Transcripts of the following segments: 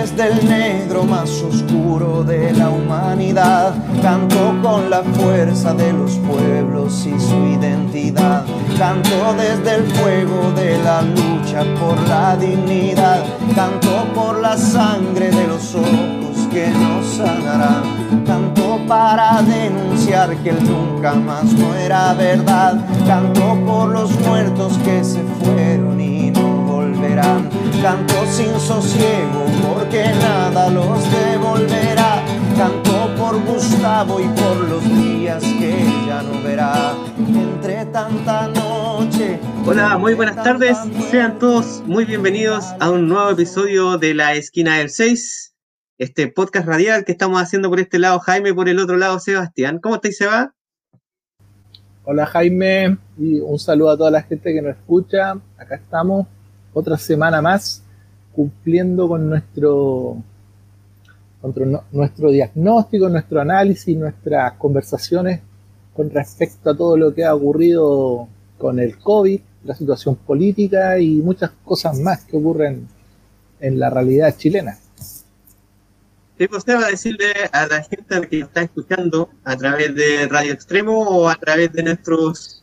desde el negro más oscuro de la humanidad. Canto con la fuerza de los pueblos y su identidad. Canto desde el fuego de la lucha por la dignidad. Canto por la sangre de los ojos que nos sanarán. Canto para denunciar que el nunca más no era verdad. Canto por los muertos que se fueron y volverán. Canto sin sosiego porque nada los devolverá. Canto por Gustavo y por los días que ya no verá. Entre tanta noche. Hola, muy buenas tardes. Sean todos muy bienvenidos a un nuevo episodio de La Esquina del 6. Este podcast radial que estamos haciendo por este lado Jaime, por el otro lado Sebastián. ¿Cómo estáis, Seba? Hola Jaime y un saludo a toda la gente que nos escucha. Acá estamos otra semana más cumpliendo con nuestro, nuestro diagnóstico, nuestro análisis, nuestras conversaciones con respecto a todo lo que ha ocurrido con el COVID, la situación política y muchas cosas más que ocurren en la realidad chilena. ¿Qué usted va a decirle a la gente que está escuchando a través de Radio Extremo o a través de nuestros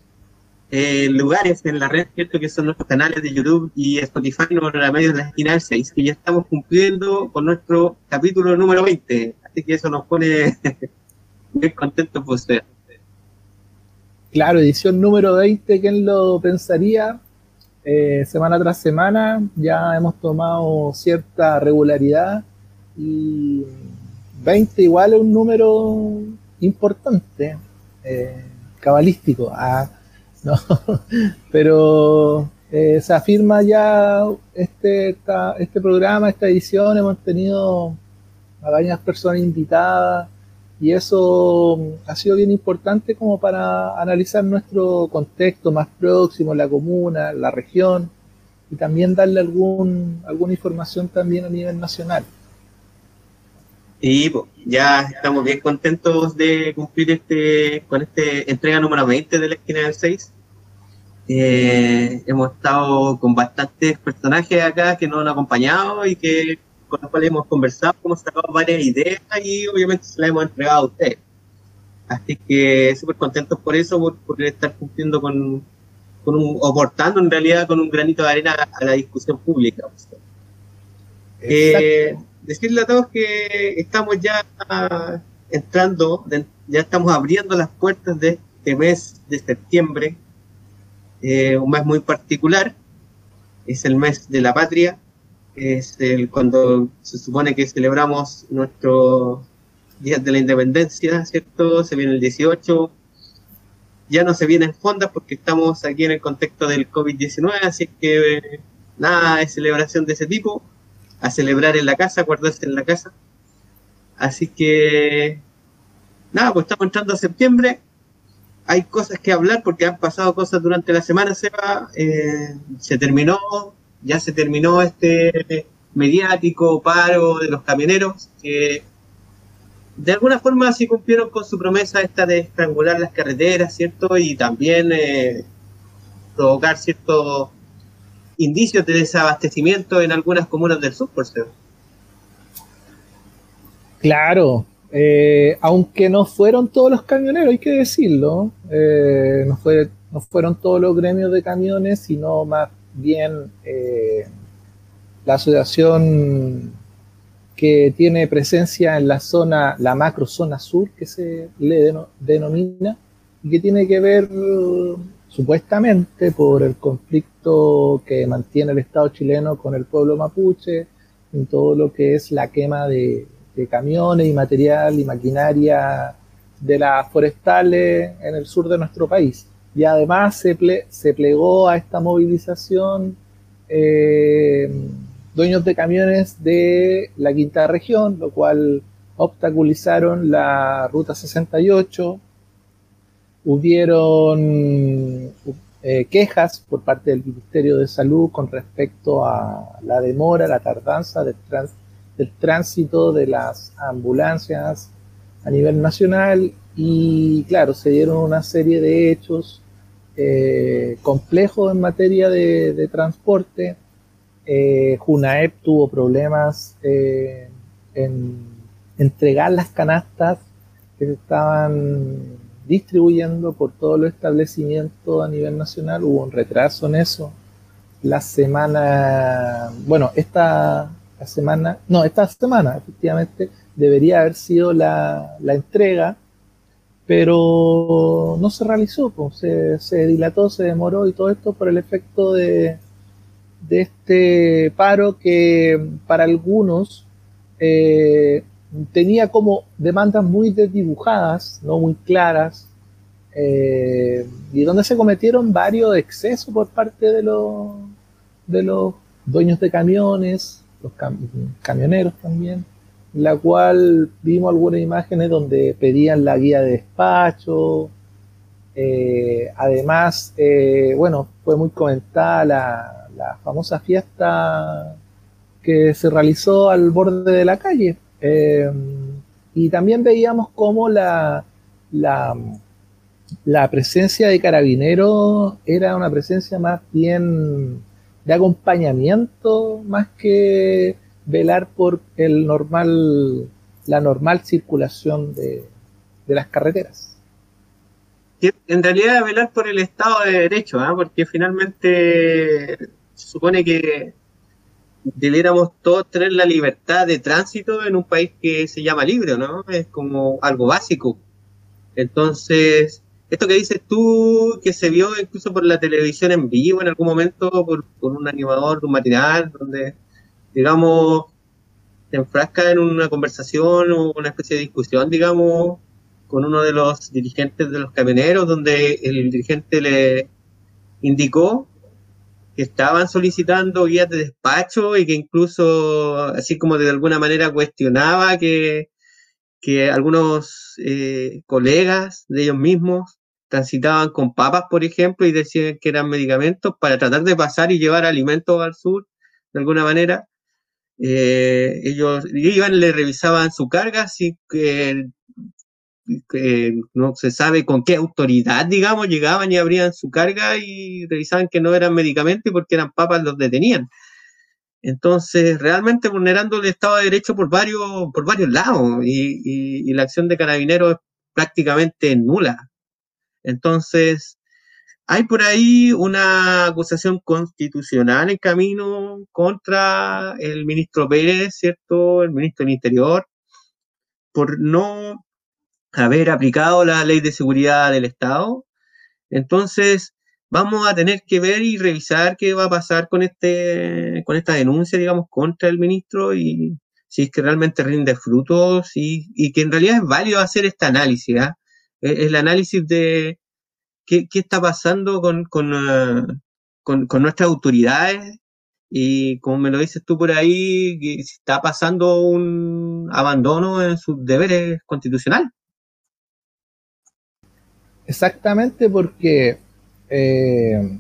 eh, lugares en la red, ¿cierto? Que son nuestros canales de YouTube y Spotify, no la medio de la esquina del 6, que ya estamos cumpliendo con nuestro capítulo número 20. Así que eso nos pone muy contentos por usted. Claro, edición número 20, ¿quién lo pensaría? Eh, semana tras semana ya hemos tomado cierta regularidad y 20 igual es un número importante, eh, cabalístico. Ah, no, pero eh, se afirma ya este, este programa, esta edición, hemos tenido a varias personas invitadas y eso ha sido bien importante como para analizar nuestro contexto más próximo, la comuna, la región y también darle algún, alguna información también a nivel nacional. Y ya estamos bien contentos de cumplir este con este entrega número 20 de la esquina del 6. Eh, hemos estado con bastantes personajes acá que nos han acompañado y que con los cuales hemos conversado, hemos sacado varias ideas y obviamente se las hemos entregado a ustedes. Así que súper contentos por eso, por, estar cumpliendo con, con un, o aportando en realidad con un granito de arena a la discusión pública. Eh, decirle a todos que estamos ya entrando, ya estamos abriendo las puertas de este mes de septiembre, eh, un mes muy particular, es el mes de la patria, es el, cuando se supone que celebramos nuestro Día de la Independencia, ¿cierto? Se viene el 18, ya no se vienen fondas porque estamos aquí en el contexto del COVID-19, así que nada de celebración de ese tipo, a celebrar en la casa, guardarse en la casa. Así que nada, pues estamos entrando a septiembre, hay cosas que hablar porque han pasado cosas durante la semana, Seba. Eh, se terminó, ya se terminó este mediático paro de los camioneros que de alguna forma sí cumplieron con su promesa esta de estrangular las carreteras, ¿cierto? Y también eh, provocar ciertos indicios de desabastecimiento en algunas comunas del sur, por cierto. Claro, eh, aunque no fueron todos los camioneros, hay que decirlo, eh, no, fue, no fueron todos los gremios de camiones, sino más bien eh, la asociación que tiene presencia en la zona, la macro zona sur, que se le denomina, y que tiene que ver supuestamente por el conflicto que mantiene el Estado chileno con el pueblo mapuche, en todo lo que es la quema de, camiones y material y maquinaria de las forestales en el sur de nuestro país. Y además se, se plegó a esta movilización eh, dueños de camiones de la quinta región, lo cual obstaculizaron la ruta 68. Hubieron eh, quejas por parte del Ministerio de Salud con respecto a la demora, la tardanza del tránsito de las ambulancias a nivel nacional y claro, se dieron una serie de hechos eh, complejos en materia de, transporte. Eh, Junaep tuvo problemas eh, en entregar las canastas que estaban distribuyendo por todos los establecimientos a nivel nacional. Hubo un retraso en eso. La semana, bueno, esta semana, no, esta semana efectivamente debería haber sido la, la entrega, pero no se realizó, se, se, dilató, se demoró y todo esto por el efecto de, de este paro que para algunos eh, tenía como demandas muy desdibujadas, no muy claras, eh, y donde se cometieron varios excesos por parte de los, de los dueños de camiones, los camioneros también, la cual vimos algunas imágenes donde pedían la guía de despacho, eh, además, eh, bueno, fue muy comentada la, la famosa fiesta que se realizó al borde de la calle, eh, y también veíamos cómo la, la, la, presencia de carabineros era una presencia más bien de acompañamiento, más que velar por el normal, la normal circulación de, de las carreteras. En realidad velar por el Estado de Derecho, ¿eh? porque finalmente se supone que debiéramos todos tener la libertad de tránsito en un país que se llama libre, ¿no? Es como algo básico. Entonces, esto que dices tú, que se vio incluso por la televisión en vivo en algún momento, por, un animador un matinal, donde, digamos, se enfrasca en una conversación o una especie de discusión, digamos, con uno de los dirigentes de los camioneros, donde el dirigente le indicó que estaban solicitando guías de despacho y que incluso, así como de alguna manera cuestionaba que, que algunos eh, colegas de ellos mismos transitaban con papas, por ejemplo, y decían que eran medicamentos para tratar de pasar y llevar alimentos al sur, de alguna manera. Eh, ellos iban, le revisaban su carga, así no se sabe con qué autoridad, digamos, llegaban y abrían su carga y revisaban que no eran medicamentos y porque eran papas los detenían. Entonces, realmente vulnerando el Estado de Derecho por varios, por varios lados y, la acción de carabineros es prácticamente nula. Entonces, hay por ahí una acusación constitucional en camino contra el ministro Pérez, ¿cierto? El ministro del Interior, por no haber aplicado la ley de seguridad del Estado. Entonces, vamos a tener que ver y revisar qué va a pasar con este, con esta denuncia, digamos, contra el ministro y si es que realmente rinde frutos y, que en realidad es válido hacer este análisis, ¿ah? e, el análisis de qué, está pasando con, ah, con, con, nuestras autoridades y como me lo dices tú por ahí, está pasando un abandono en sus deberes constitucionales. Exactamente porque, eh,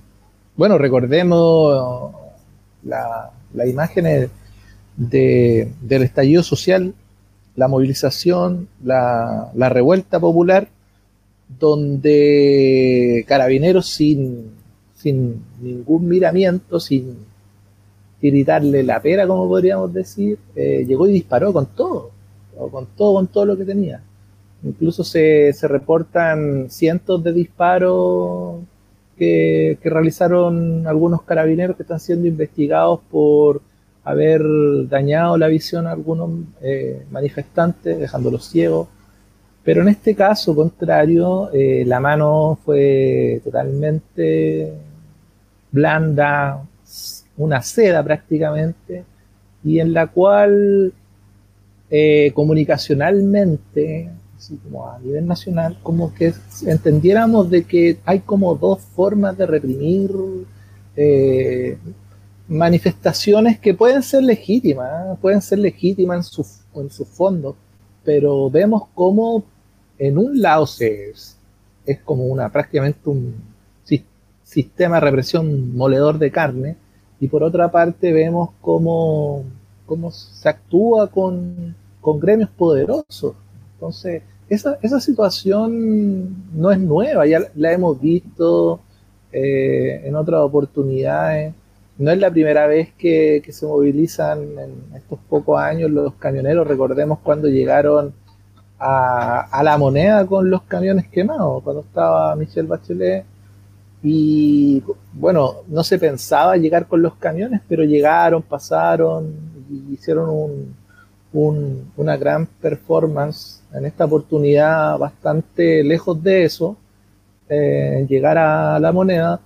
bueno, recordemos la, la imagen de, del estallido social, la movilización, la, la revuelta popular, donde carabineros sin, sin ningún miramiento, sin tiritarle la pera, como podríamos decir, eh, llegó y disparó con todo, con todo, con todo lo que tenía. Incluso se, se reportan cientos de disparos que, realizaron algunos carabineros que están siendo investigados por haber dañado la visión a algunos eh, manifestantes, dejándolos ciegos. Pero en este caso contrario, eh, la mano fue totalmente blanda, una seda prácticamente, y en la cual eh, comunicacionalmente así como a nivel nacional, como que entendiéramos de que hay como dos formas de reprimir eh, manifestaciones que pueden ser legítimas, pueden ser legítimas en su, en su fondo, pero vemos como en un lado se, es como una prácticamente un sistema de represión moledor de carne, y por otra parte vemos cómo, cómo se actúa con, con gremios poderosos entonces, esa, esa situación no es nueva, ya la hemos visto eh, en otras oportunidades. no es la primera vez que, se movilizan en estos pocos años los camioneros. Recordemos cuando llegaron a, la moneda con los camiones quemados, cuando estaba Michelle Bachelet. Y bueno, no se pensaba llegar con los camiones, pero llegaron, pasaron y hicieron una gran performance. En esta oportunidad, bastante lejos de eso, eh, llegar a la moneda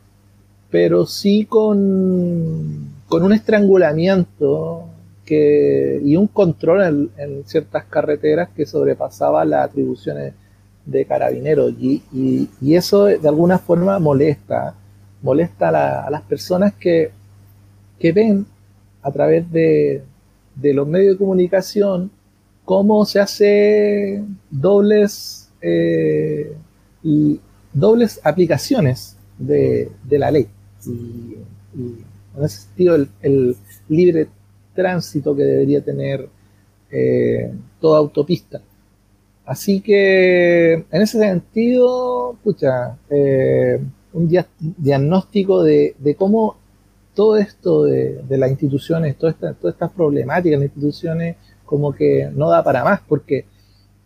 pero sí con, con un estrangulamiento y un control en, ciertas carreteras que sobrepasaba las atribuciones de carabineros. Y, eso de alguna forma molesta, molesta a, las personas que, que, ven a través de, de, los medios de comunicación cómo se hace dobles, eh, dobles aplicaciones de, de la ley y, en ese sentido el, libre tránsito que debería tener eh, toda autopista. Así que en ese sentido, pucha, eh, un diagnóstico de, cómo todo esto de, las instituciones, todas estas problemáticas de las instituciones, como que no da para más, porque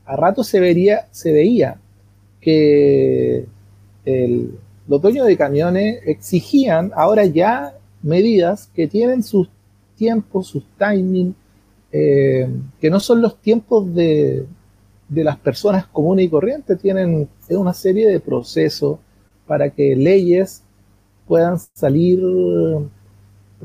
a rato se, vería, se veía que el, los dueños de camiones exigían ahora ya medidas que tienen sus tiempos, sus timing, eh, que no son los tiempos de, las personas comunes y corrientes, tienen una serie de procesos para que leyes puedan salir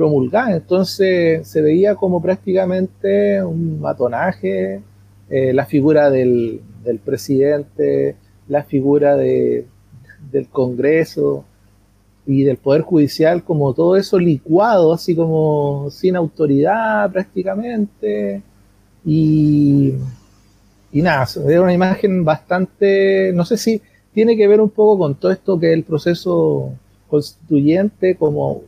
promulgadas. Entonces se veía como prácticamente un matonaje, eh, la figura del presidente, la figura de, del Congreso y del Poder Judicial, como todo eso licuado, así como sin autoridad prácticamente. Y, nada, es una imagen bastante, no sé si tiene que ver un poco con todo esto que el proceso constituyente, como,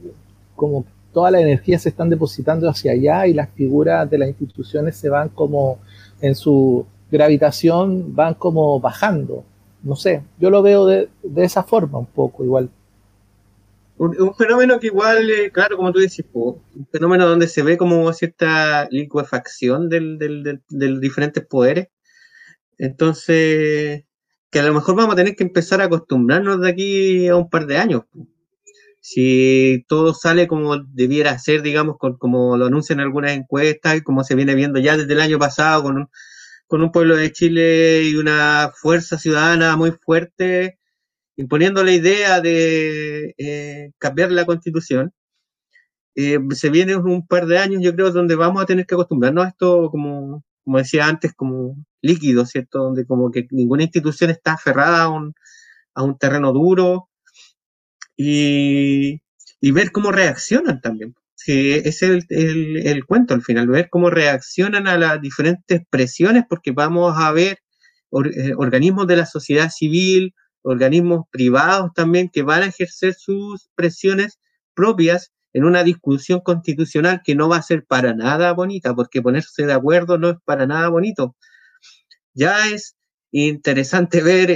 como toda la energía se están depositando hacia allá y las figuras de las instituciones se van como en su gravitación, van como bajando no sé, yo lo veo de, esa forma un poco igual. Un, fenómeno que igual, eh, claro, como tú dices, un fenómeno donde se ve como cierta liquefacción del, del, de los diferentes poderes. Entonces, que a lo mejor vamos a tener que empezar a acostumbrarnos de aquí a un par de años. Si todo sale como debiera ser, digamos, como lo anuncian algunas encuestas y como se viene viendo ya desde el año pasado con un, con un pueblo de Chile y una fuerza ciudadana muy fuerte, imponiendo la idea de eh, cambiar la constitución. Eh, se viene un par de años, yo creo, donde vamos a tener que acostumbrarnos a esto, como, como decía antes, como líquido, ¿cierto? Donde como que ninguna institución está aferrada a un, a un terreno duro y, ver cómo reaccionan también que es el, el, cuento al final, ver cómo reaccionan a las diferentes presiones, porque vamos a ver eh, organismos de la sociedad civil, organismos privados también, que van a ejercer sus presiones propias en una discusión constitucional que no va a ser para nada bonita, porque ponerse de acuerdo no es para nada bonito. Ya es interesante ver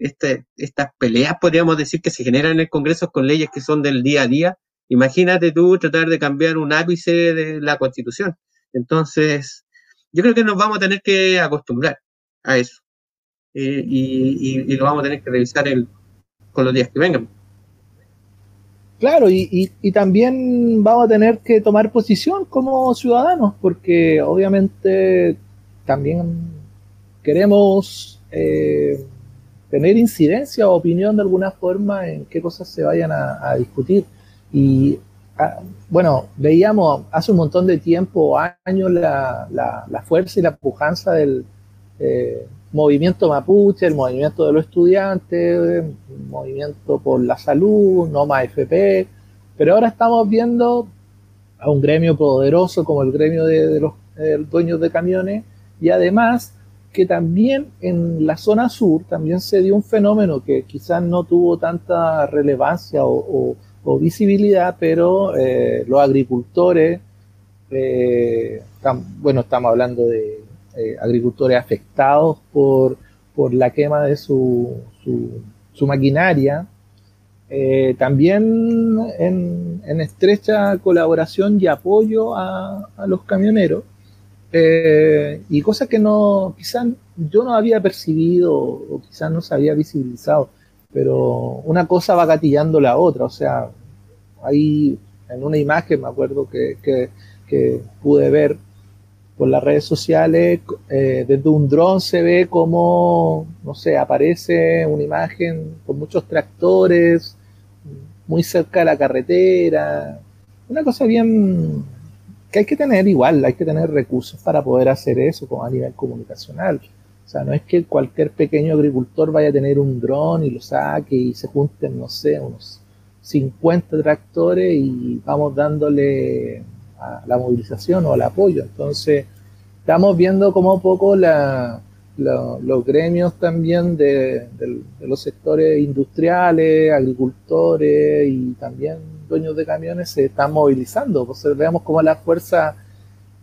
este, estas peleas, podríamos decir, que se generan en el Congreso con leyes que son del día a día, Imagínate tú tratar de cambiar un ápice de la constitución. Entonces, yo creo que nos vamos a tener que acostumbrar a eso. Eh, y, lo vamos a tener que revisar con los días que vengan. Claro, y, también vamos a tener que tomar posición como ciudadanos, porque obviamente también queremos eh, tener incidencia o opinión de alguna forma en qué cosas se vayan a discutir. Y ah, bueno, veíamos hace un montón de tiempo, años, la, la, fuerza y la pujanza del eh, movimiento mapuche, el movimiento de los estudiantes, el movimiento por la salud, no más FP, pero ahora estamos viendo a un gremio poderoso como el gremio de, los dueños de camiones y además que también en la zona sur también se dio un fenómeno que quizás no tuvo tanta relevancia o visibilidad, pero eh, los agricultores, eh, bueno, estamos hablando de eh, agricultores afectados por, por, la quema de su, su, maquinaria, también en estrecha colaboración y apoyo a, los camioneros. Eh, y cosas que no, quizás yo no había percibido o quizás no se había visibilizado, pero una cosa va gatillando la otra, o sea, ahí en una imagen me acuerdo que, que, pude ver por las redes sociales, eh, desde un dron se ve como, no sé, aparece una imagen con muchos tractores, muy cerca de la carretera, una cosa bien que hay que tener igual, hay que tener recursos para poder hacer eso a nivel comunicacional. O sea, no es que cualquier pequeño agricultor vaya a tener un dron y lo saque y se junten, no sé, unos 50 tractores y vamos dándole a la movilización o al apoyo. Entonces, estamos viendo como poco la, los gremios también de, los sectores industriales, agricultores y también dueños de camiones se están movilizando. Veamos cómo las fuerzas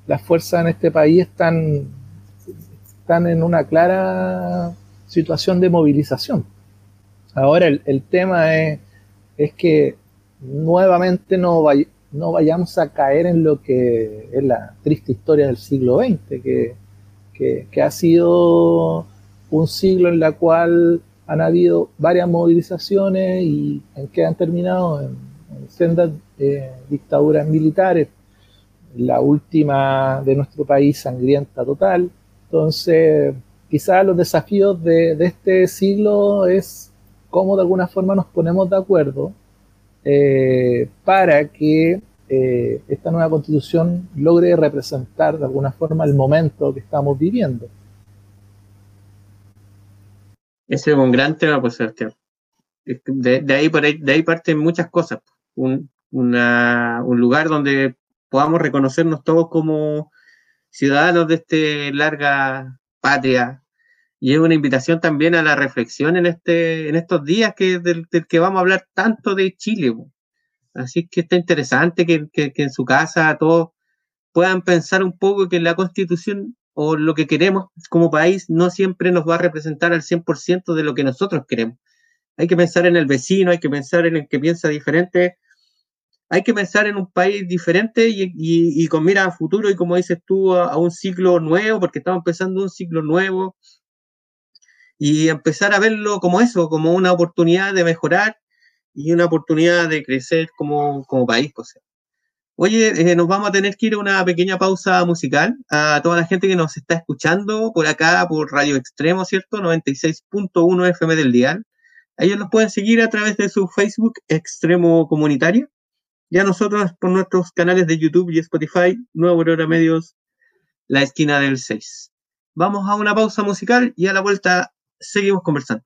las fuerzas en este país están, están en una clara situación de movilización. Ahora el, el tema es, es, que nuevamente no, no vayamos a caer en lo que es la triste historia del siglo XX, que que, ha sido un siglo en la cual han habido varias movilizaciones y en que han terminado en, sendas eh, dictaduras militares, la última de nuestro país sangrienta total. Entonces, quizás los desafíos de, este siglo es cómo de alguna forma nos ponemos de acuerdo eh, para que eh, esta nueva constitución logre representar de alguna forma el momento que estamos viviendo. Ese es un gran tema, pues. De, ahí, por ahí, de ahí parten muchas cosas. Un, un lugar donde podamos reconocernos todos como ciudadanos de esta larga patria. Y es una invitación también a la reflexión en, este, en estos días que, del, que vamos a hablar tanto de Chile. Así que está interesante que, en su casa todos puedan pensar un poco que la constitución o lo que queremos como país no siempre nos va a representar al 100% de lo que nosotros queremos. Hay que pensar en el vecino, hay que pensar en el que piensa diferente, hay que pensar en un país diferente y, con mira a futuro y como dices tú, a, un ciclo nuevo, porque estamos empezando un ciclo nuevo y empezar a verlo como eso, como una oportunidad de mejorar y una oportunidad de crecer como, país. José. Oye, eh, nos vamos a tener que ir a una pequeña pausa musical. A toda la gente que nos está escuchando por acá, por Radio Extremo, ¿cierto? 96.1 FM del Dial. Ellos nos pueden seguir a través de su Facebook Extremo Comunitario. Ya nosotros por nuestros canales de YouTube y Spotify, Nuevo Aurora Medios, La Esquina del 6. Vamos a una pausa musical y a la vuelta seguimos conversando.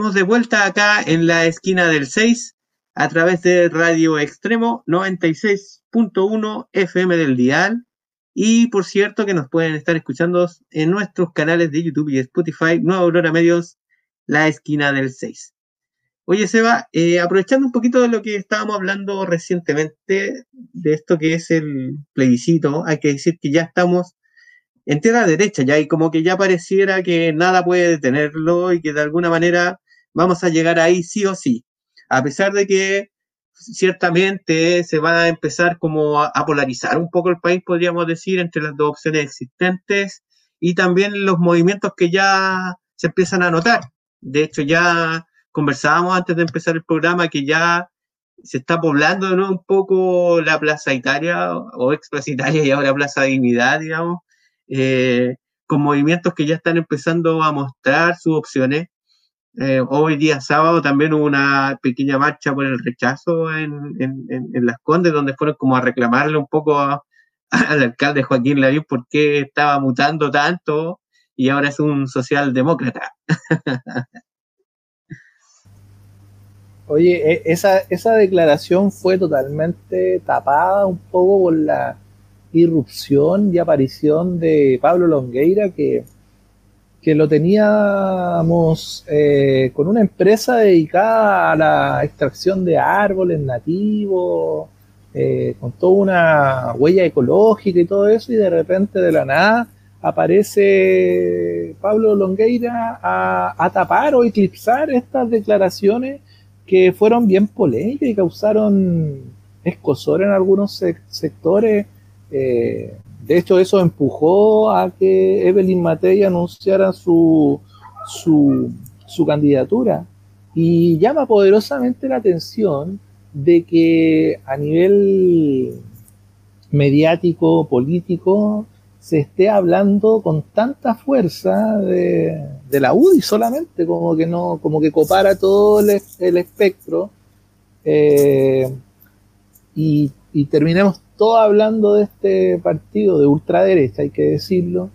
De vuelta acá en la esquina del 6 a través de Radio Extremo 96.1 FM del Dial. Y por cierto que nos pueden estar escuchando en nuestros canales de YouTube y Spotify, Nueva Aurora Medios, la esquina del 6. Oye, Seba, eh, aprovechando un poquito de lo que estábamos hablando recientemente, de esto que es el plebiscito, hay que decir que ya estamos en tierra derecha, ya y como que ya pareciera que nada puede detenerlo y que de alguna manera vamos a llegar ahí sí o sí. A pesar de que ciertamente se va a empezar como a, polarizar un poco el país, podríamos decir, entre las dos opciones existentes y también los movimientos que ya se empiezan a notar. De hecho, ya conversábamos antes de empezar el programa que ya se está poblando un poco la Plaza Italia o ex Plaza Italia y ahora Plaza Dignidad, digamos, eh, con movimientos que ya están empezando a mostrar sus opciones. Eh, hoy día sábado también hubo una pequeña marcha por el rechazo en, Las Condes, donde fueron como a reclamarle un poco al alcalde Joaquín Lavín por qué estaba mutando tanto y ahora es un socialdemócrata. Oye, e, esa, esa declaración fue totalmente tapada un poco por la irrupción y aparición de Pablo Longueira, que, que lo teníamos eh, con una empresa dedicada a la extracción de árboles nativos, eh, con toda una huella ecológica y todo eso, y de repente de la nada aparece Pablo Longueira a, tapar o eclipsar estas declaraciones que fueron bien polémicas y causaron escosor en algunos sectores. Eh, de hecho, eso empujó a que Evelyn Matei anunciara su, su, candidatura. Y llama poderosamente la atención de que a nivel mediático, político, se esté hablando con tanta fuerza de, la UDI solamente, como que no, como que copara todo el, espectro eh, y, terminemos todo hablando de este partido de ultraderecha, hay que decirlo,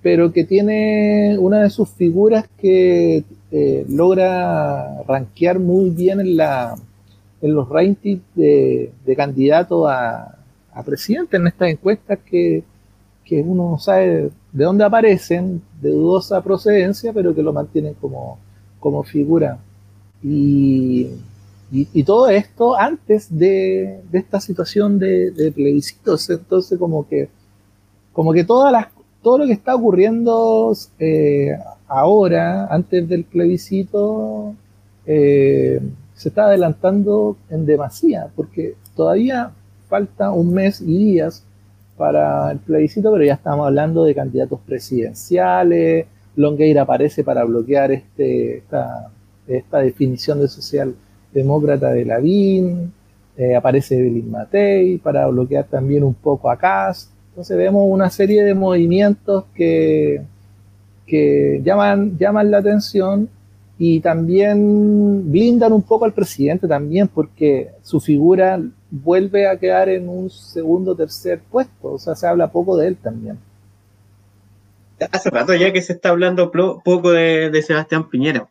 pero que tiene una de sus figuras que eh, logra rankear muy bien en la en los rankings de, de candidato a, presidente en estas encuestas que que uno sabe de dónde aparecen, de dudosa procedencia, pero que lo mantienen como, como figura. Y, todo esto antes de, esta situación de, plebiscitos. Entonces, como que, como que todas las, todo lo que está ocurriendo eh, ahora, antes del plebiscito, eh, se está adelantando en demasía, porque todavía falta un mes y días para el plebiscito, pero ya estamos hablando de candidatos presidenciales. Longueira aparece para bloquear este, esta, esta definición de socialdemócrata de Lavín. Eh, aparece Evelyn Matei para bloquear también un poco a Kass. Entonces vemos una serie de movimientos que, que llaman, llaman la atención y también blindan un poco al presidente también porque su figura vuelve a quedar en un segundo tercer puesto. O sea, se habla poco de él también. Hace rato ya que se está hablando poco de, Sebastián Piñera.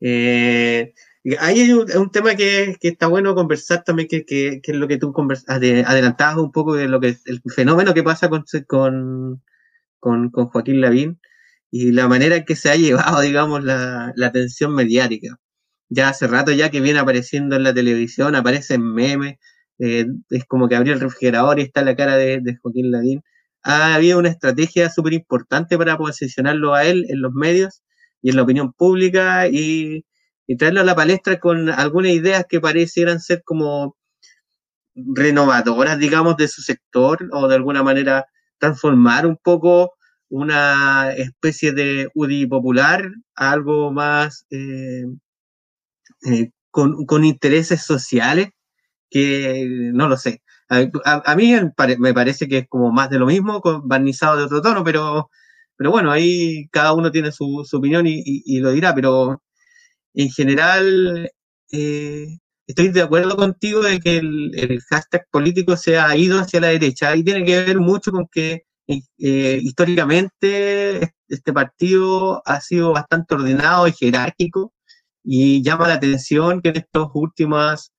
Eh, hay un, tema que, está bueno conversar también, que, es lo que tú adelantabas un poco de lo que el fenómeno que pasa con, con, con, Joaquín Lavín y la manera en que se ha llevado, digamos, la, la atención mediática. Ya hace rato ya que viene apareciendo en la televisión, aparecen memes, eh, es como que abrió el refrigerador y está la cara de, Joaquín Ladín. Ha habido una estrategia súper importante para posicionarlo a él en los medios y en la opinión pública y, traerlo a la palestra con algunas ideas que parecieran ser como renovadoras, digamos, de su sector o de alguna manera transformar un poco una especie de UDI popular a algo más eh, eh, con, con, intereses sociales que no lo sé. A, mí me parece que es como más de lo mismo, barnizado de otro tono, pero, pero bueno, ahí cada uno tiene su, opinión y, lo dirá, pero en general eh, estoy de acuerdo contigo de que el, hashtag político se ha ido hacia la derecha. Y tiene que ver mucho con que eh, históricamente este partido ha sido bastante ordenado y jerárquico y llama la atención que en estos últimos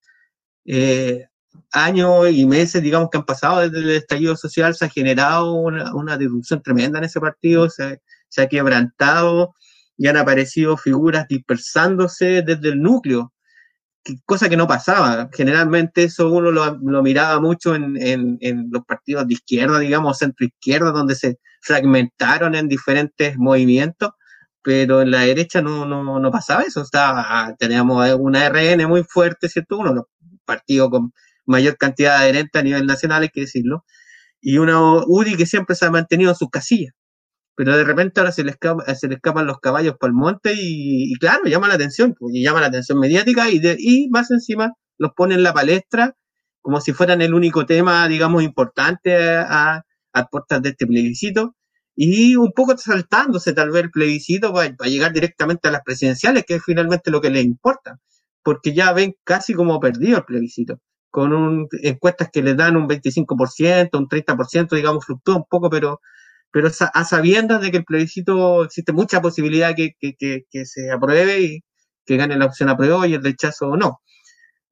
eh, años y meses, digamos, que han pasado desde el estallido social, se ha generado una, una disrupción tremenda en ese partido, se, se, ha quebrantado y han aparecido figuras dispersándose desde el núcleo, cosa que no pasaba. Generalmente eso uno lo, miraba mucho en, en, los partidos de izquierda, digamos, centro-izquierda, donde se fragmentaron en diferentes movimientos, pero en la derecha no, no, no pasaba eso. Estaba, teníamos una RN muy fuerte, ¿cierto? Uno, partido con mayor cantidad de adherentes a nivel nacional, hay que decirlo, y una UDI que siempre se ha mantenido en sus casillas. Pero de repente ahora se le, escapa, se le escapan los caballos para el monte y, y, claro, llama la atención, pues, y llama la atención mediática y, de, y más encima los pone en la palestra como si fueran el único tema, digamos, importante a, a puertas de este plebiscito. Y un poco saltándose tal vez el plebiscito para, para, llegar directamente a las presidenciales, que es finalmente lo que les importa, porque ya ven casi como perdido el plebiscito con un, encuestas que le dan un 25%, un 30%, digamos, fluctúa un poco, pero, pero a sabiendas de que el plebiscito existe mucha posibilidad que, que, que, que se apruebe y que gane la opción apruebo y el rechazo no.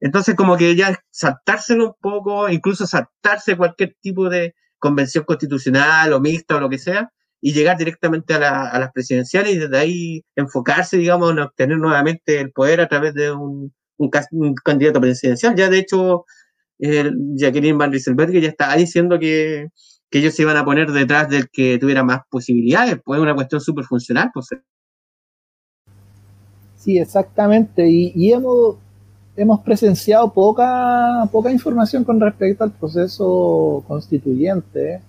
Entonces, como que ya saltárselo un poco, incluso saltarse cualquier tipo de convención constitucional o mixta o lo que sea, y llegar directamente a, la, a las presidenciales y desde ahí enfocarse, digamos, en obtener nuevamente el poder a través de un, un, candidato presidencial. Ya de hecho, eh, Jacqueline Van Rieselberg ya estaba diciendo que, que, ellos se iban a poner detrás del que tuviera más posibilidades, pues es una cuestión súper funcional. Pues. Sí, exactamente. Y, hemos, hemos presenciado poca, poca información con respecto al proceso constituyente,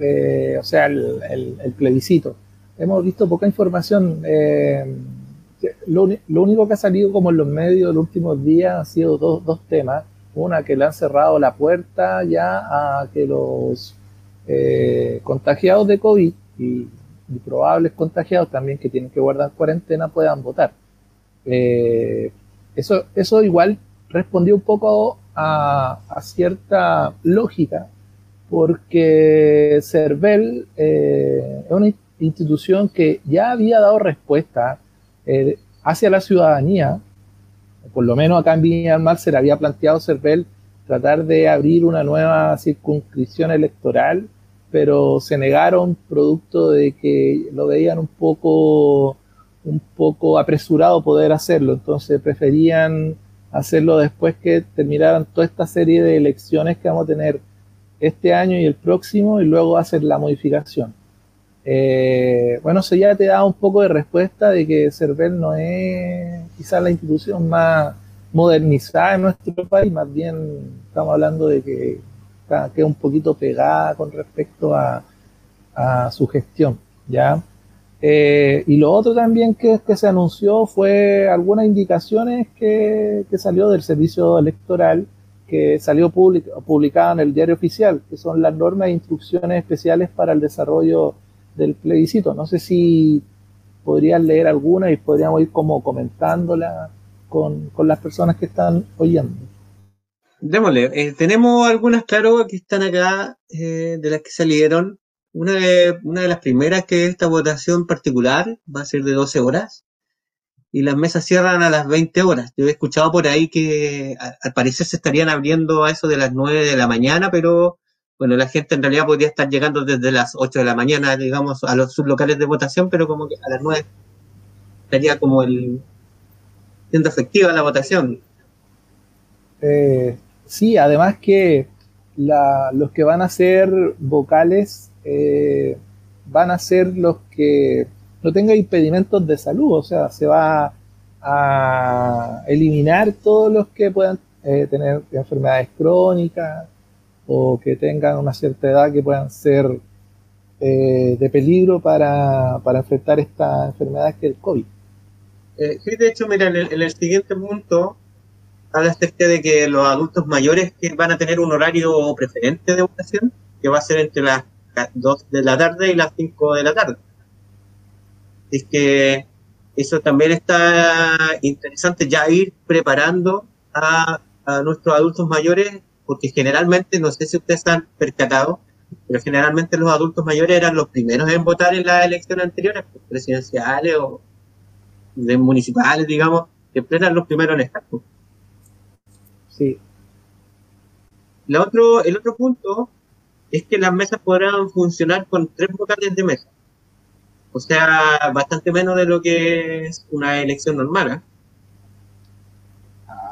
eh, o sea, el, el, el, plebiscito. Hemos visto poca información. Eh, lo, lo, único que ha salido como en los medios los últimos días han sido dos, dos temas. Una, que le han cerrado la puerta ya a que los eh, contagiados de COVID y, probables contagiados también que tienen que guardar cuarentena puedan votar. Eh, eso, eso igual respondió un poco a, a cierta lógica, porque CERVEL eh, es una institución que ya había dado respuesta eh, hacia la ciudadanía, por lo menos acá en Viña del Mar se le había planteado Cervel tratar de abrir una nueva circunscripción electoral, pero se negaron producto de que lo veían un poco, un poco apresurado poder hacerlo, entonces preferían hacerlo después que terminaran toda esta serie de elecciones que vamos a tener este año y el próximo y luego hacer la modificación. Eh, bueno, eso ya te da un poco de respuesta de que CERVEL no es quizás la institución más modernizada en nuestro país, más bien estamos hablando de que queda un poquito pegada con respecto a, su gestión, ¿ya? Eh, y lo otro también que, se anunció fue algunas indicaciones que, que salió del servicio electoral, que salió public, publicado en el diario oficial, que son las normas e instrucciones especiales para el desarrollo del plebiscito. No sé si podrían leer alguna y podríamos ir como comentándola con, con las personas que están oyendo. Démosle, eh, tenemos algunas, claro, que están acá, eh, de las que salieron. Una de, una de las primeras que esta votación particular va a ser de 12 horas y las mesas cierran a las 20 horas. Yo he escuchado por ahí que al parecer se estarían abriendo a eso de las 9 de la mañana, pero bueno, la gente en realidad podría estar llegando desde las 8 de la mañana, digamos, a los sublocales de votación, pero como que a las 9 estaría como el siendo efectiva la votación. Eh, sí, además que la, los que van a ser vocales eh, van a ser los que no tengan impedimentos de salud, o sea, se va a eliminar todos los que puedan eh, tener enfermedades crónicas, o que tengan una cierta edad que puedan ser eh, de peligro para, para, enfrentar esta enfermedad que es el COVID. Eh, sí, de hecho, mira, en el, en el siguiente punto hablaste de que los adultos mayores que van a tener un horario preferente de votación, que va a ser entre las 2 de la tarde y las 5 de la tarde. Es que eso también está interesante, ya ir preparando a, a nuestros adultos mayores porque generalmente, no sé si ustedes han percatado, pero generalmente los adultos mayores eran los primeros en votar en las elecciones anteriores, pues, presidenciales o de municipales, digamos, siempre eran los primeros en estar. Sí. La otro, el otro punto es que las mesas podrán funcionar con tres vocales de mesa. O sea, bastante menos de lo que es una elección normal. ¿eh?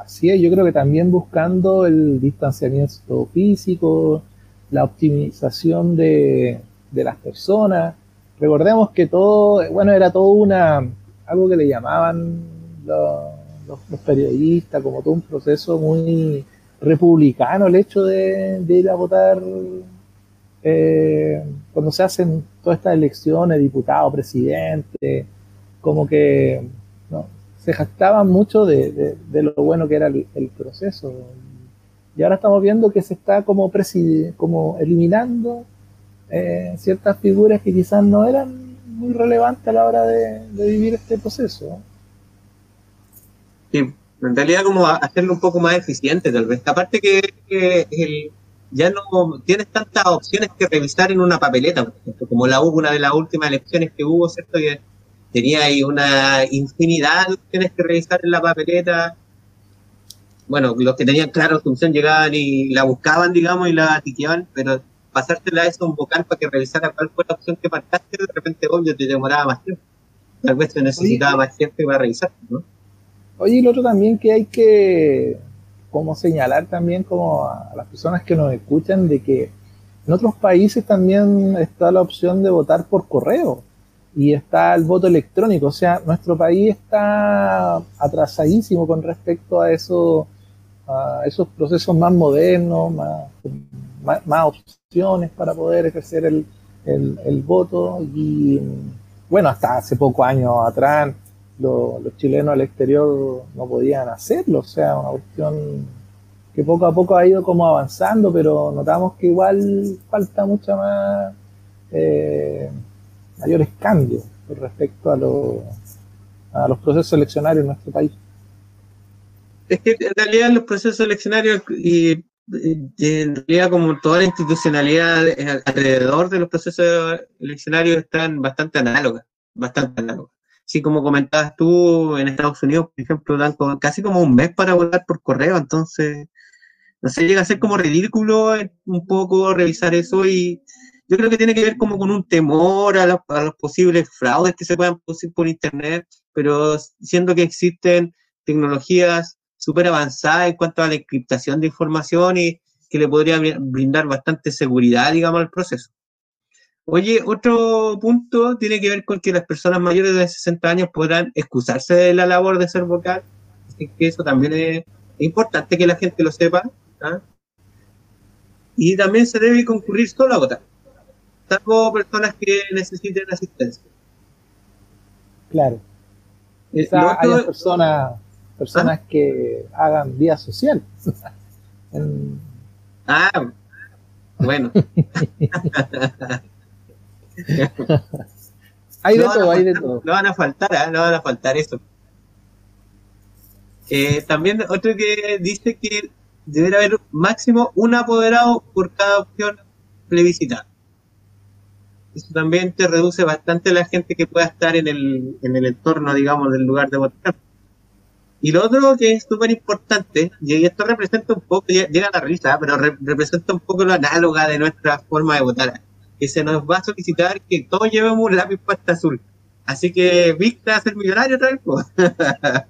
Así es, yo creo que también buscando el distanciamiento físico, la optimización de, las personas. Recordemos que todo, bueno, era todo una, algo que le llamaban los, periodistas, como todo un proceso muy republicano, el hecho de, ir a votar eh, cuando se hacen todas estas elecciones, diputado, presidente, como que se jactaban mucho de, lo bueno que era el, proceso. Y ahora estamos viendo que se está como, como eliminando eh, ciertas figuras que quizás no eran muy relevantes a la hora de, vivir este proceso. En realidad como hacerlo un poco más eficiente tal vez. Aparte que, ya no tienes tantas opciones que revisar en una papeleta, como la hubo una de las últimas elecciones que hubo, ¿cierto? Que tenía ahí una infinidad de opciones que revisar en la papeleta. Bueno, los que tenían claro su opción llegaban y la buscaban, digamos, y la tiqueaban, pero pasártela a eso un vocal para que revisara cuál fue la opción que marcaste, de repente, obvio, te demoraba más tiempo. Tal vez se necesitaba más tiempo para revisar, ¿no? Oye, y lo otro también que hay que como señalar también como a las personas que nos escuchan de que en otros países también está la opción de votar por correo y está el voto electrónico. O sea, nuestro país está atrasadísimo con respecto a, eso, a esos procesos más modernos, más, más, opciones para poder ejercer el, voto. Y bueno, hasta hace pocos años atrás los chilenos al exterior no podían hacerlo. O sea, una cuestión que poco a poco ha ido como avanzando, pero notamos que igual falta mucha más... Eh, mayores cambios con respecto a, los a los procesos eleccionarios en nuestro país. Es que en realidad los procesos eleccionarios y, en realidad como toda la institucionalidad alrededor de los procesos eleccionarios están bastante análogas, bastante análogas. Así como comentabas tú, en Estados Unidos, por ejemplo, dan casi como un mes para votar por correo, entonces, no sé, llega a ser como ridículo un poco revisar eso y, yo creo que tiene que ver como con un temor a, los posibles fraudes que se puedan producir por Internet, pero siendo que existen tecnologías súper avanzadas en cuanto a la encriptación de información y que le podría brindar bastante seguridad, digamos, al proceso. Oye, otro punto tiene que ver con que las personas mayores de 60 años podrán excusarse de la labor de ser vocal. Así que eso también es, importante que la gente lo sepa. ¿ah? Y también se debe concurrir solo a votar salvo personas que necesiten asistencia. Claro. Eh, hay personas, personas ¿Ah? que hagan vía social. Ah, bueno. hay de todo, hay de todo. No van a faltar, ¿eh? no van a faltar eso. Eh, también otro que dice que deberá haber máximo un apoderado por cada opción plebiscitada eso también te reduce bastante la gente que pueda estar en el, en el entorno, digamos, del lugar de votar. Y lo otro que es súper importante, y esto representa un poco, llega a la risa, pero representa un poco lo análoga de nuestra forma de votar, que se nos va a solicitar que todos llevemos un lápiz pasta azul. Así que, ¿viste a ser millonario otra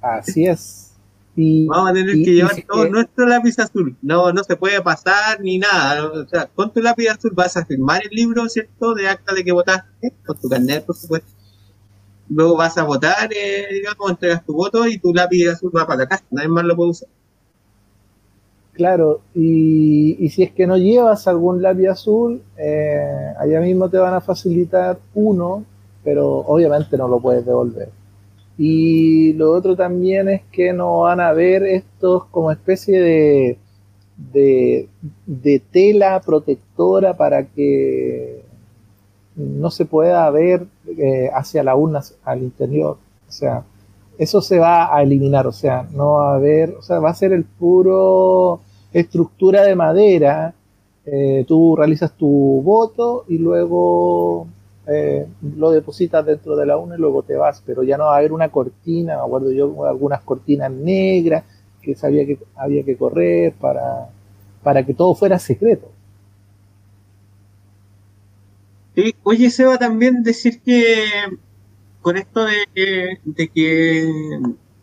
Así es. Vamos a tener que llevar todo nuestro lápiz azul. No, no se puede pasar ni nada. O sea, con tu lápiz azul vas a firmar el libro, ¿cierto? De acta de que votaste, con tu carnet, por supuesto. Luego vas a votar, eh, digamos, entregas tu voto y tu lápiz azul va para la casa. Nadie más lo puede usar. Claro, y, si es que no llevas algún lápiz azul, eh, allá mismo te van a facilitar uno, pero obviamente no lo puedes devolver. Y lo otro también es que no van a ver estos como especie de, de, tela protectora para que no se pueda ver eh, hacia la urna al interior. O sea, eso se va a eliminar, o sea, no va a haber, o sea, va a ser el puro estructura de madera eh, tú realizas tu voto y luego eh, lo depositas dentro de la UNA y luego te vas, pero ya no va a haber una cortina, me acuerdo yo, algunas cortinas negras que sabía que había que correr para, para que todo fuera secreto. Sí, oye Seba, también decir que con esto de, de que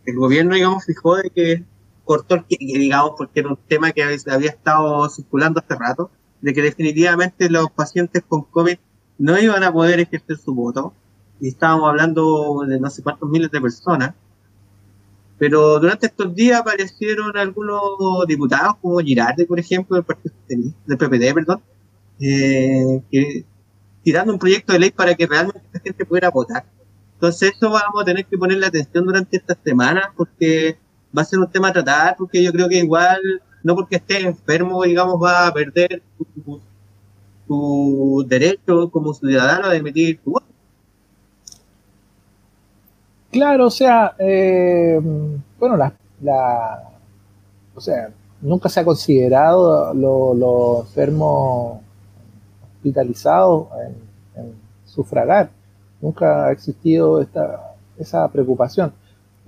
el gobierno, digamos, fijó de que cortó el que, digamos, porque era un tema que había estado circulando hace rato, de que definitivamente los pacientes con COVID no iban a poder ejercer su voto. Y estábamos hablando de no sé cuántos miles de personas. Pero durante estos días aparecieron algunos diputados, como Girardi, por ejemplo, del Partido del PPD, perdón, eh, que, tirando un proyecto de ley para que realmente la gente pudiera votar. Entonces, eso vamos a tener que ponerle atención durante estas semanas, porque va a ser un tema a tratar, porque yo creo que igual, no porque esté enfermo, digamos, va a perder tu, derecho como ciudadano de emitir tu voto. Claro, o sea, eh, bueno, la, la, o sea, nunca se ha considerado los lo enfermos hospitalizados en, sufragar. Nunca ha existido esta, esa preocupación.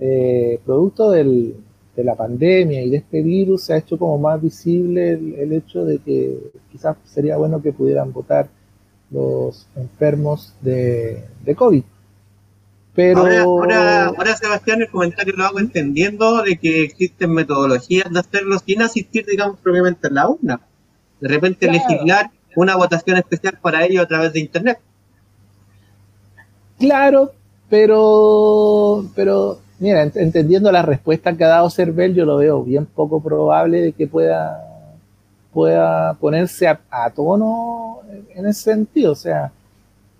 Eh, producto del, de la pandemia y de este virus se ha hecho como más visible el, hecho de que quizás sería bueno que pudieran votar los enfermos de, de COVID. Pero... Ahora, ahora, Sebastián, el comentario lo hago entendiendo de que existen metodologías de hacerlo sin asistir, digamos, propiamente a la urna. De repente legislar una votación especial para ello a través de Internet. Claro, pero, pero Mira, entendiendo la respuesta que ha dado Cervel, yo lo veo bien poco probable de que pueda, pueda ponerse a, tono en ese sentido. O sea,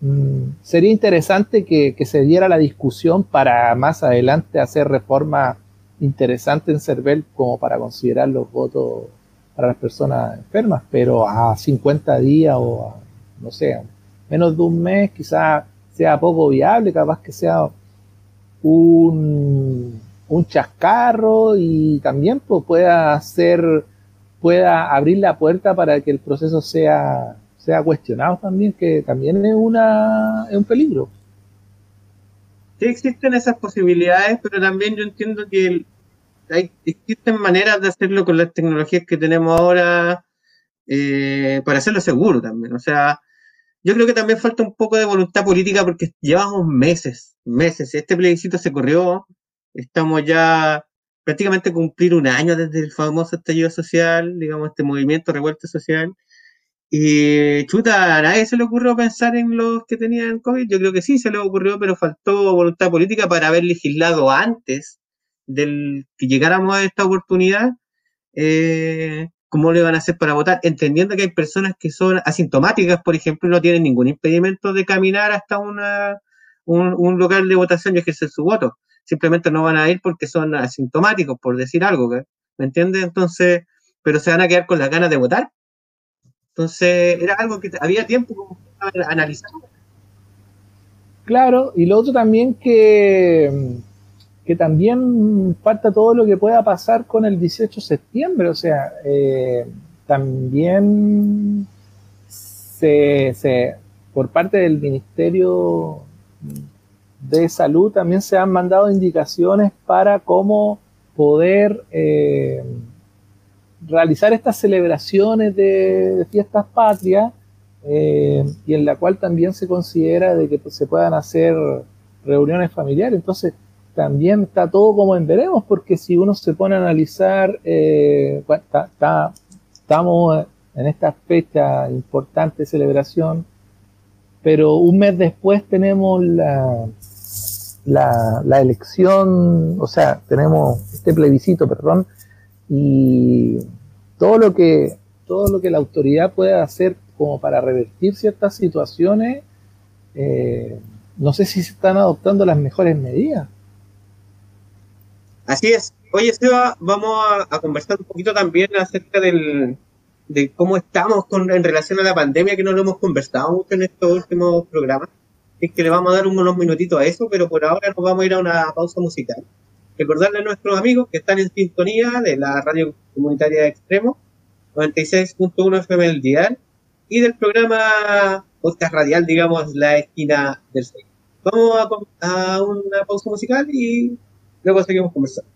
mm, sería interesante que, se diera la discusión para más adelante hacer reformas interesantes en Cervel como para considerar los votos para las personas enfermas, pero a 50 días o a, no sé, menos de un mes quizás sea poco viable, capaz que sea un, un chascarro y también pues, pueda hacer, pueda abrir la puerta para que el proceso sea, sea cuestionado también, que también es, una, es un peligro. Sí existen esas posibilidades, pero también yo entiendo que hay, existen maneras de hacerlo con las tecnologías que tenemos ahora eh, para hacerlo seguro también. O sea, yo creo que también falta un poco de voluntad política porque llevamos meses, meses. Este plebiscito se corrió, estamos ya prácticamente cumplir un año desde el famoso estallido social, digamos, este movimiento revuelta social. Y chuta, a nadie se le ocurrió pensar en los que tenían COVID. Yo creo que sí se le ocurrió, pero faltó voluntad política para haber legislado antes del que llegáramos a esta oportunidad. Eh, cómo le van a hacer para votar, entendiendo que hay personas que son asintomáticas, por ejemplo, no tienen ningún impedimento de caminar hasta una, un, local de votación y ejercer su voto. Simplemente no van a ir porque son asintomáticos, por decir algo, ¿me entiendes? Entonces, pero se van a quedar con las ganas de votar. Entonces, era algo que había tiempo para analizar. Claro, y lo otro también que, que también falta todo lo que pueda pasar con el 18 de septiembre, o sea, eh, también se, por parte del Ministerio de Salud también se han mandado indicaciones para cómo poder eh, realizar estas celebraciones de, fiestas patrias eh, y en la cual también se considera de que se puedan hacer reuniones familiares. Entonces, también está todo como en veremos, porque si uno se pone a analizar, eh, estamos en esta fecha importante de celebración, pero un mes después tenemos la, la, elección, o sea, tenemos este plebiscito, perdón, y todo lo que todo lo que la autoridad puede hacer como para revertir ciertas situaciones, eh, no sé si se están adoptando las mejores medidas. Así es. Oye, Seba, vamos a, conversar un poquito también acerca del, de cómo estamos con, en relación a la pandemia, que no lo hemos conversado mucho en estos últimos programas. Es que le vamos a dar unos minutitos a eso, pero por ahora nos vamos a ir a una pausa musical. Recordarle a nuestros amigos que están en sintonía de la radio comunitaria de Extremo 96.1 FM del dial y del programa podcast radial, digamos, La Esquina del 6. Vamos a, a una pausa musical y luego seguimos conversando.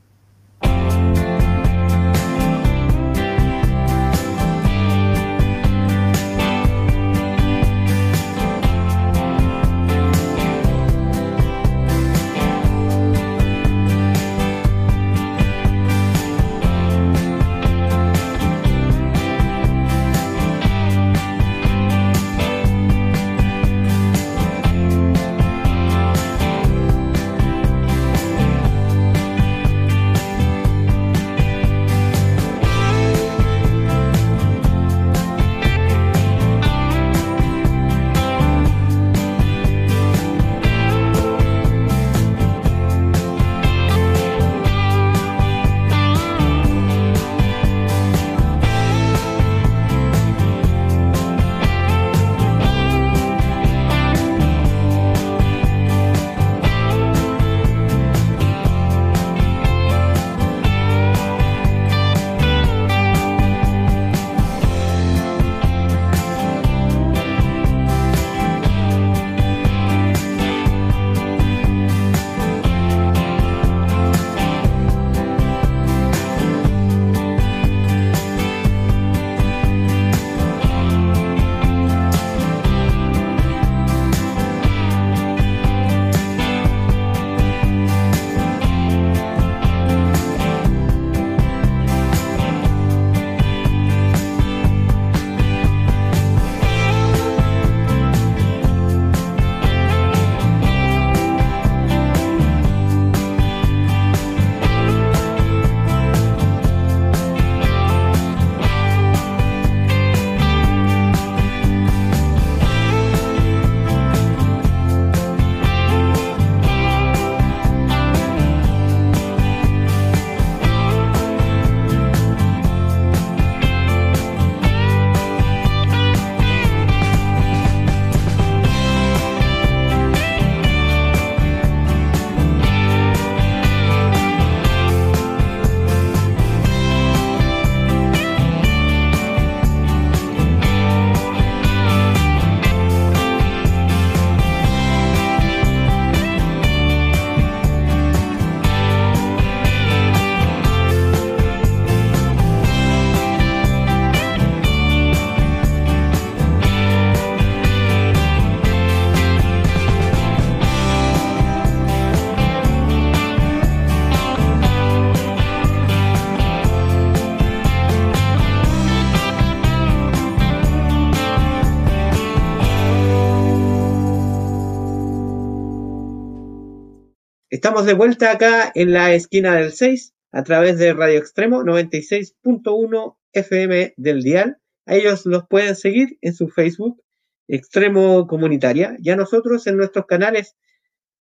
Estamos de vuelta acá en la esquina del 6 a través de Radio Extremo 96.1 FM del Dial. A ellos los pueden seguir en su Facebook Extremo Comunitaria y a nosotros en nuestros canales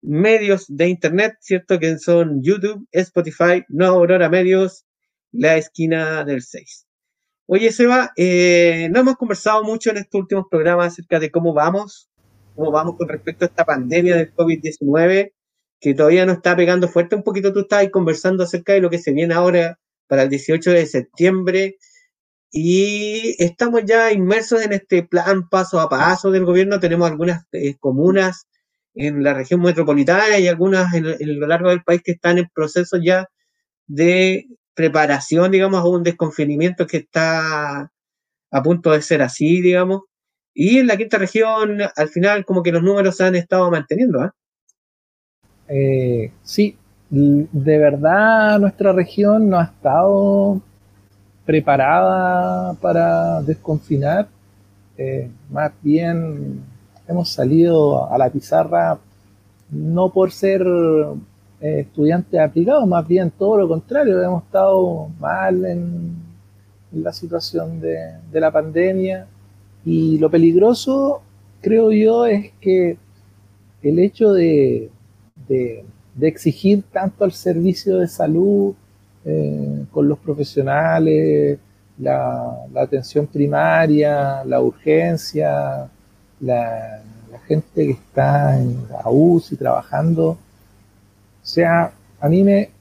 medios de internet, ¿cierto? Que son YouTube, Spotify, No Aurora Medios, La Esquina del 6. Oye, Seba, eh, no hemos conversado mucho en estos últimos programas acerca de cómo vamos, cómo vamos con respecto a esta pandemia del COVID-19 que todavía no está pegando fuerte. Un poquito tú estás conversando acerca de lo que se viene ahora para el 18 de septiembre y estamos ya inmersos en este plan paso a paso del gobierno. Tenemos algunas eh, comunas en la región metropolitana y algunas en, en, lo largo del país que están en proceso ya de preparación, digamos, a un desconfinamiento que está a punto de ser así, digamos. Y en la quinta región, al final, como que los números se han estado manteniendo. ¿eh? Eh, sí, de verdad nuestra región no ha estado preparada para desconfinar. Eh, más bien hemos salido a la pizarra no por ser eh, estudiantes aplicados, más bien todo lo contrario, hemos estado mal en, la situación de, la pandemia y lo peligroso, creo yo, es que el hecho de, de, exigir tanto al servicio de salud eh, con los profesionales, la, atención primaria, la urgencia, la, gente que está en la UCI trabajando. O sea, a mí me,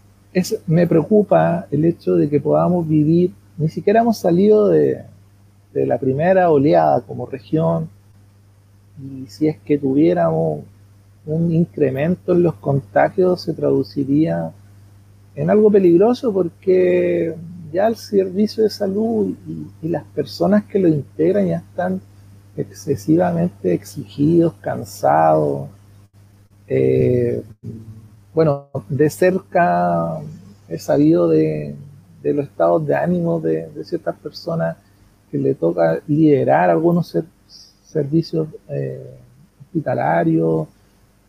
me preocupa el hecho de que podamos vivir ni siquiera hemos salido de, de la primera oleada como región y si es que tuviéramos un incremento en los contagios se traduciría en algo peligroso porque ya el servicio de salud y, las personas que lo integran ya están excesivamente exigidos, cansados. Eh, bueno, de cerca he sabido de, los estados de ánimo de, ciertas personas que le toca liderar algunos servicios eh, hospitalarios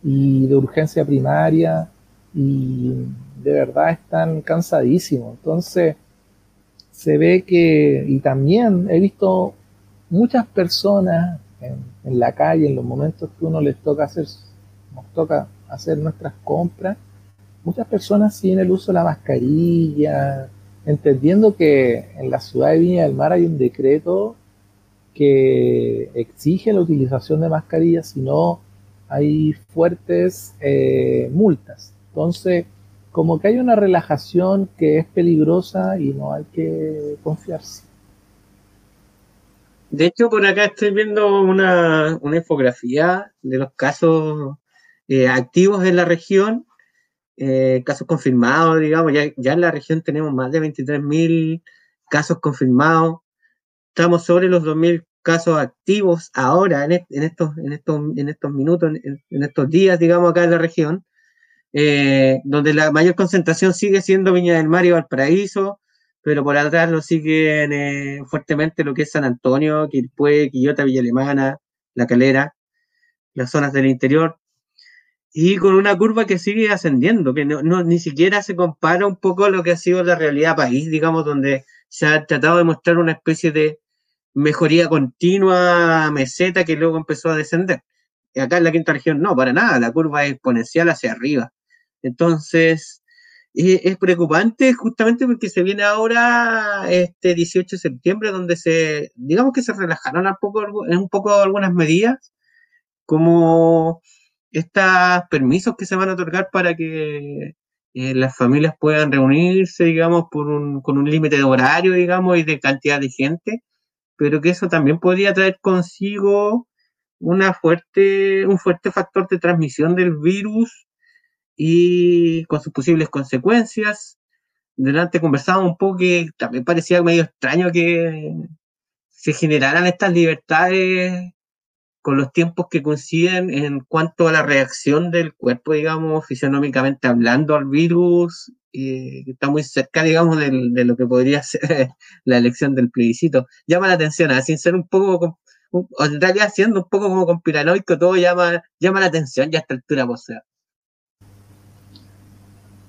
y de urgencia primaria y de verdad están cansadísimos. Entonces, se ve que, y también he visto muchas personas en, la calle, en los momentos que uno les toca hacer, nos toca hacer nuestras compras, muchas personas sin el uso de la mascarilla, entendiendo que en la ciudad de Viña del Mar hay un decreto que exige la utilización de mascarillas, si no hay fuertes eh, multas. Entonces, como que hay una relajación que es peligrosa y no hay que confiarse. De hecho, por acá estoy viendo una, infografía de los casos eh, activos en la región, eh, casos confirmados, digamos, ya, ya en la región tenemos más de 23.000 casos confirmados, estamos sobre los 2.000 casos activos ahora, en, estos, en, estos, en estos minutos, en, estos días, digamos, acá en la región, eh, donde la mayor concentración sigue siendo Viña del Mar y Valparaíso, pero por atrás lo siguen eh, fuertemente lo que es San Antonio, Quilpué, Quillota, Villa Alemana, La Calera, las zonas del interior, y con una curva que sigue ascendiendo, que no, ni siquiera se compara un poco a lo que ha sido la realidad país, digamos, donde se ha tratado de mostrar una especie de mejoría continua meseta que luego empezó a descender. Y acá en la quinta región no, para nada, la curva es exponencial hacia arriba. Entonces, es preocupante justamente porque se viene ahora este 18 de septiembre donde se, digamos que se relajaron un poco, un poco algunas medidas, como estos permisos que se van a otorgar para que eh, las familias puedan reunirse, digamos, por un, con un límite de horario, digamos, y de cantidad de gente, pero que eso también podría traer consigo una fuerte, un fuerte factor de transmisión del virus y con sus posibles consecuencias. Delante conversábamos un poco que también parecía medio extraño que se generaran estas libertades con los tiempos que coinciden en cuanto a la reacción del cuerpo, digamos, fisionómicamente hablando al virus, que está muy cerca, digamos, de lo que podría ser la elección del plebiscito. Llama la atención, ¿eh? sin ser un poco, en realidad siendo un poco como conspiranoico, todo llama, llama la atención ya a esta altura, o sea.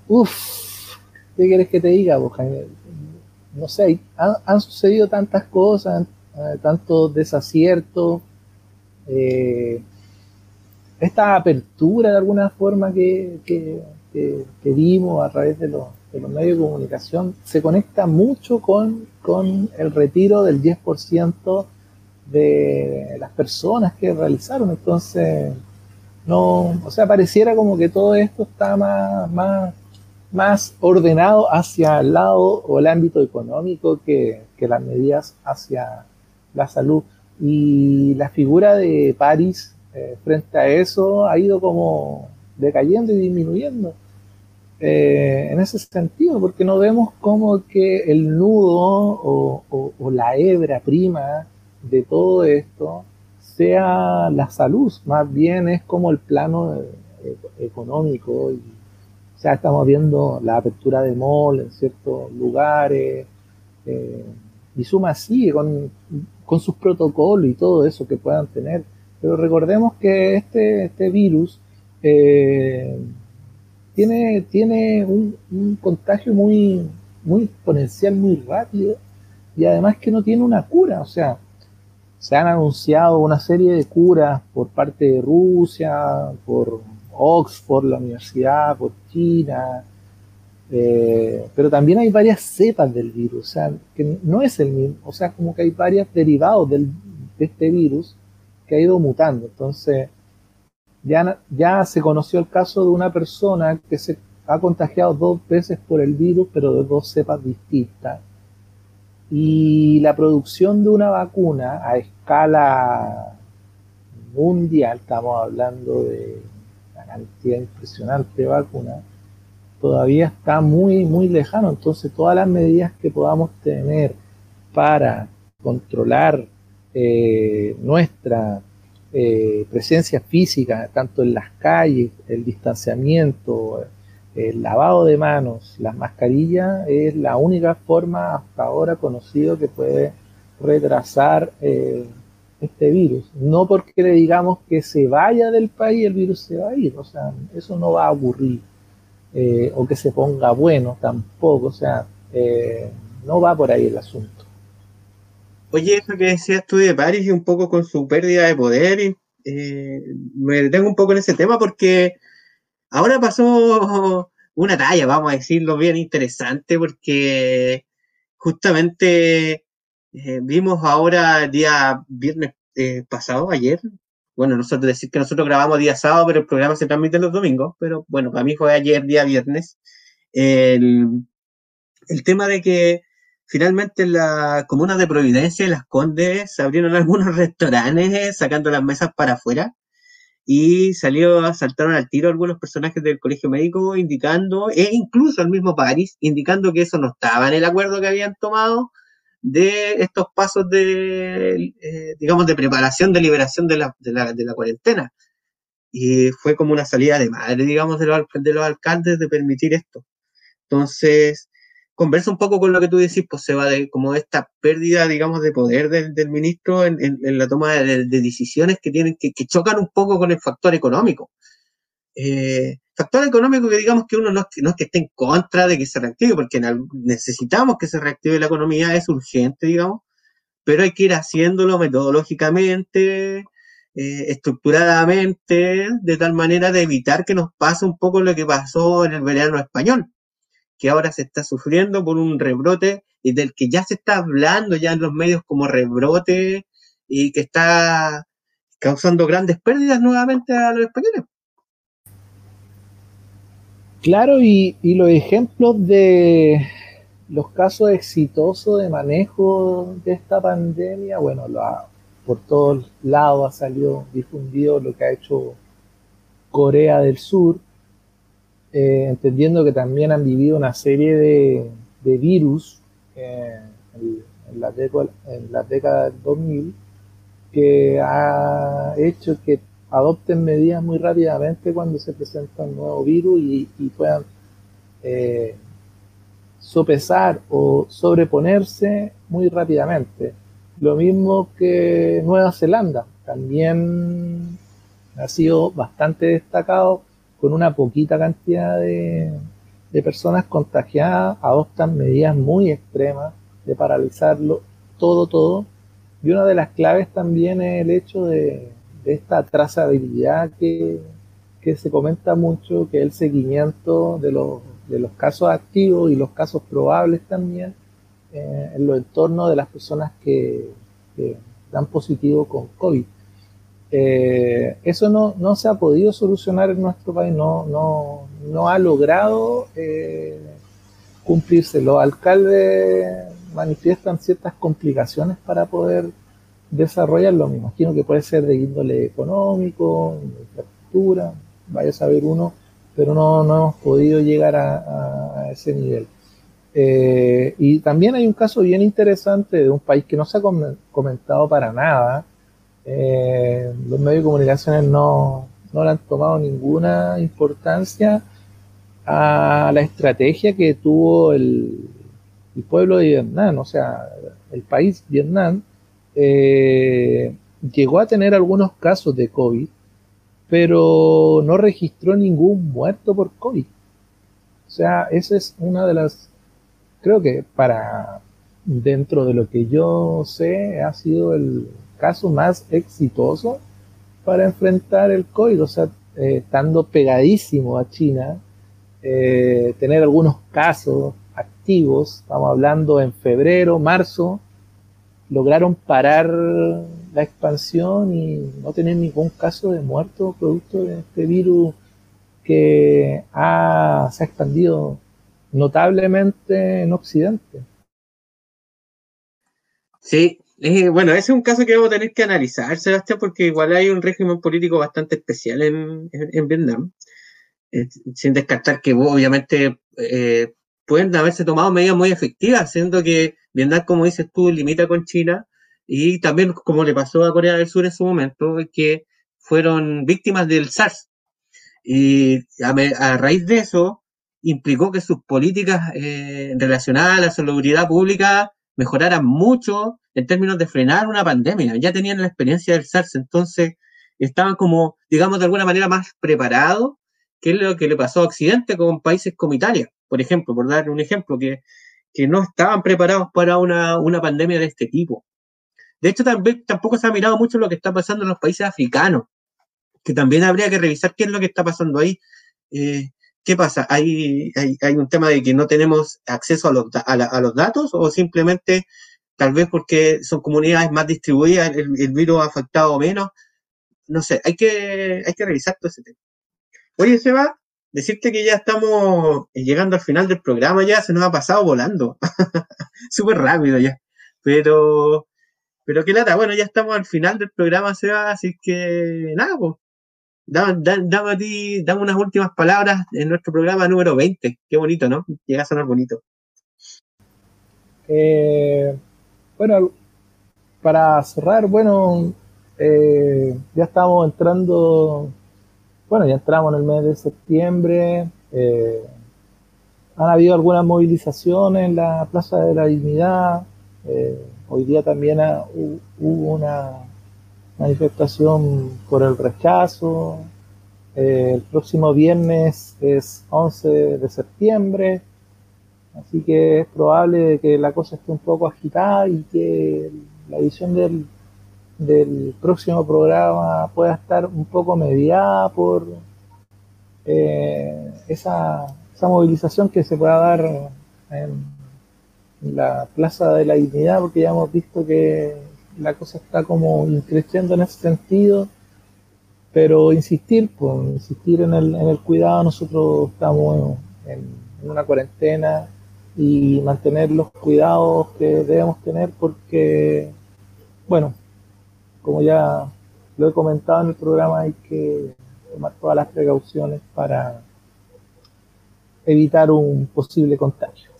Uf, ¿qué quieres que te diga, No sé, han, sucedido tantas cosas, eh, tantos desaciertos. Eh, esta apertura de alguna forma que, vimos a través de los, de los, medios de comunicación se conecta mucho con, con el retiro del 10% de las personas que realizaron. Entonces, no, o sea, pareciera como que todo esto está más, más más ordenado hacia el lado o el ámbito económico que, las medidas hacia la salud. Y la figura de París eh, frente a eso ha ido como decayendo y disminuyendo. Eh, en ese sentido, porque no vemos como que el nudo o, la hebra prima de todo esto sea la salud, más bien es como el plano eh, económico y o sea, estamos viendo la apertura de mall en ciertos lugares. Eh, y Suma sigue con, sus protocolos y todo eso que puedan tener. Pero recordemos que este, este virus eh, tiene, tiene un, contagio muy, muy exponencial, muy rápido. Y además que no tiene una cura. O sea, se han anunciado una serie de curas por parte de Rusia, por Oxford, la universidad, por China, eh, pero también hay varias cepas del virus, o sea, que no es el mismo, o sea, como que hay varios derivados de este virus que ha ido mutando. Entonces, ya, ya se conoció el caso de una persona que se ha contagiado dos veces por el virus, pero de dos cepas distintas. Y la producción de una vacuna a escala mundial, estamos hablando de una cantidad impresionante de vacunas, todavía está muy, muy lejano. Entonces, todas las medidas que podamos tener para controlar eh, nuestra eh, presencia física, tanto en las calles, el distanciamiento, el lavado de manos, las mascarillas, es la única forma hasta ahora conocido que puede retrasar eh, este virus. No porque le digamos que se vaya del país, el virus se va a ir, o sea, eso no va a ocurrir. Eh, o que se ponga bueno tampoco, o sea, eh, no va por ahí el asunto. Oye, eso que decías tú de París y un poco con su pérdida de poder, eh, me detengo un poco en ese tema porque ahora pasó una talla, vamos a decirlo bien interesante, porque justamente vimos ahora el día viernes pasado, ayer, bueno, nosotros decir que nosotros grabamos día sábado, pero el programa se transmite los domingos, pero bueno, para mí fue ayer, día viernes, el, tema de que finalmente en la comuna de Providencia y Las Condes abrieron algunos restaurantes sacando las mesas para afuera y salió, saltaron al tiro algunos personajes del colegio médico indicando, e incluso el mismo París, indicando que eso no estaba en el acuerdo que habían tomado de estos pasos de, eh, digamos, de preparación de liberación de la, de, la, de la, cuarentena. Y fue como una salida de madre, digamos, de los, de los alcaldes de permitir esto. Entonces, conversa un poco con lo que tú decís, pues se va de como esta pérdida, digamos, de poder del, del ministro en, en, en, la toma de, de, decisiones que tienen que, que chocan un poco con el factor económico. Eh, factor económico que digamos que uno no no es que esté en contra de que se reactive, porque necesitamos que se reactive la economía, es urgente, digamos, pero hay que ir haciéndolo metodológicamente, eh, estructuradamente, de tal manera de evitar que nos pase un poco lo que pasó en el verano español, que ahora se está sufriendo por un rebrote y del que ya se está hablando ya en los medios como rebrote y que está causando grandes pérdidas nuevamente a los españoles. Claro, y, y, los ejemplos de los casos exitosos de manejo de esta pandemia, bueno, lo ha, por todos lados ha salido difundido lo que ha hecho Corea del Sur, eh, entendiendo que también han vivido una serie de, virus eh, en, en, la década, en la década del 2000 que ha hecho que adopten medidas muy rápidamente cuando se presenta un nuevo virus y, y puedan eh, sopesar o sobreponerse muy rápidamente. Lo mismo que Nueva Zelanda, también ha sido bastante destacado con una poquita cantidad de, personas contagiadas, adoptan medidas muy extremas de paralizarlo todo, todo. Y una de las claves también es el hecho de, esta trazabilidad que, que, se comenta mucho, que es el seguimiento de los, de los casos activos y los casos probables también eh, en los entornos de las personas que dan positivo con COVID. Eh, eso no, no, se ha podido solucionar en nuestro país, no, no, no ha logrado eh, cumplirse. Los alcaldes manifiestan ciertas complicaciones para poder desarrollarlo. Me imagino que puede ser de índole económico, de infraestructura, vaya a saber uno, pero no, no hemos podido llegar a, a ese nivel. Eh, y también hay un caso bien interesante de un país que no se ha comentado para nada. Eh, los medios de comunicaciones no, no le han tomado ninguna importancia a la estrategia que tuvo el, pueblo de Vietnam, o sea, el país Vietnam, eh, llegó a tener algunos casos de COVID, pero no registró ningún muerto por COVID. O sea, esa es una de las, creo que para dentro de lo que yo sé, ha sido el caso más exitoso para enfrentar el COVID, o sea, eh, estando pegadísimo a China, eh, tener algunos casos activos, estamos hablando en febrero, marzo, lograron parar la expansión y no tener ningún caso de muerto producto de este virus que ha, se ha expandido notablemente en Occidente. Sí, bueno, ese es un caso que vamos a tener que analizar, Sebastián, porque igual hay un régimen político bastante especial en, Vietnam, eh, sin descartar que obviamente eh, pueden haberse tomado medidas muy efectivas, siendo que Vietnam, como dices tú, limita con China y también como le pasó a Corea del Sur en su momento, que fueron víctimas del SARS. Y a, raíz de eso, implicó que sus políticas eh, relacionadas a la salubridad pública mejoraran mucho en términos de frenar una pandemia. Ya tenían la experiencia del SARS, entonces estaban como, digamos, de alguna manera más preparados, que lo que le pasó a Occidente con países como Italia por ejemplo, por dar un ejemplo, que, que no estaban preparados para una, una, pandemia de este tipo. De hecho, también, tampoco se ha mirado mucho lo que está pasando en los países africanos, que también habría que revisar qué es lo que está pasando ahí. Eh, ¿Qué pasa? ¿Hay, hay, ¿Hay, un tema de que no tenemos acceso a los, a, los datos o simplemente tal vez porque son comunidades más distribuidas, el, el, virus ha afectado menos? No sé, hay que, hay que revisar todo ese tema. Oye, Seba, decirte que ya estamos llegando al final del programa, ya se nos ha pasado volando. Súper rápido ya. Pero, pero qué lata, bueno, ya estamos al final del programa, Seba, así que nada, pues. Dame, ti, dame unas últimas palabras en nuestro programa número 20. Qué bonito, ¿no? Llega a sonar bonito. Eh, bueno, para cerrar, bueno, eh, ya estamos entrando bueno, ya entramos en el mes de septiembre. Eh, han habido algunas movilizaciones en la Plaza de la Dignidad. Eh, hoy día también hubo una manifestación por el rechazo. Eh, el próximo viernes es 11 de septiembre. Así que es probable que la cosa esté un poco agitada y que la edición del del próximo programa pueda estar un poco mediada por eh, esa, movilización que se pueda dar en la Plaza de la Dignidad, porque ya hemos visto que la cosa está como increciendo en ese sentido, pero insistir, pues, insistir en el, en el cuidado, nosotros estamos en, una cuarentena y mantener los cuidados que debemos tener porque, bueno, como ya lo he comentado en el programa, hay que tomar todas las precauciones para evitar un posible contagio.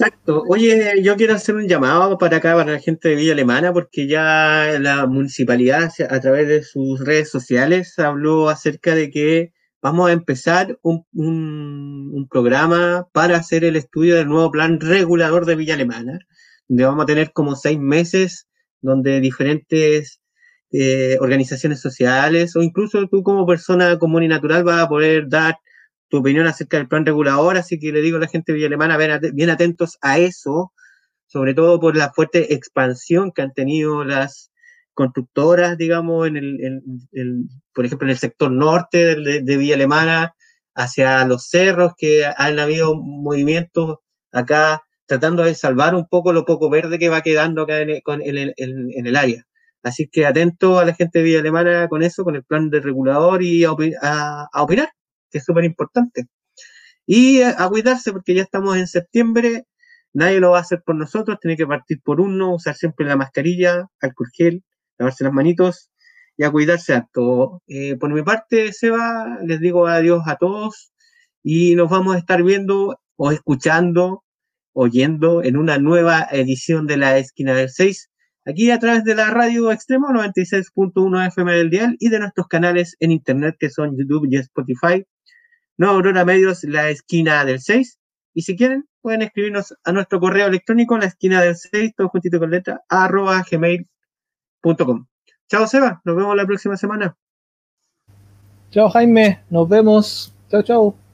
Exacto. Oye, yo quiero hacer un llamado para acá, para la gente de Villa Alemana, porque ya la municipalidad, a través de sus redes sociales, habló acerca de que vamos a empezar un, un programa para hacer el estudio del nuevo plan regulador de Villa Alemana, donde vamos a tener como seis meses donde diferentes eh, organizaciones sociales o incluso tú como persona común y natural vas a poder dar tu opinión acerca del plan regulador, así que le digo a la gente de Alemana, bien atentos a eso, sobre todo por la fuerte expansión que han tenido las constructoras, digamos, en el, por ejemplo, en el sector norte de, de Villa Alemana, hacia los cerros, que han habido movimientos acá tratando de salvar un poco lo poco verde que va quedando acá en el, área. Así que atento a la gente de Villa Alemana con eso, con el plan de regulador y a, opinar, que es súper importante. Y a, cuidarse porque ya estamos en septiembre, nadie lo va a hacer por nosotros, tiene que partir por uno, usar siempre la mascarilla, alcohol gel, lavarse las manitos y a cuidarse a todo. Eh, por mi parte, Seba, les digo adiós a todos y nos vamos a estar viendo o escuchando oyendo en una nueva edición de la esquina del 6, aquí a través de la radio extremo 96.1 FM del dial y de nuestros canales en internet que son YouTube y Spotify. No Aurora Medios, la esquina del 6. Y si quieren, pueden escribirnos a nuestro correo electrónico, la esquina del 6, todo juntito con letra, arroba gmail.com. Chao Seba, nos vemos la próxima semana. Chao Jaime, nos vemos. Chao, chao.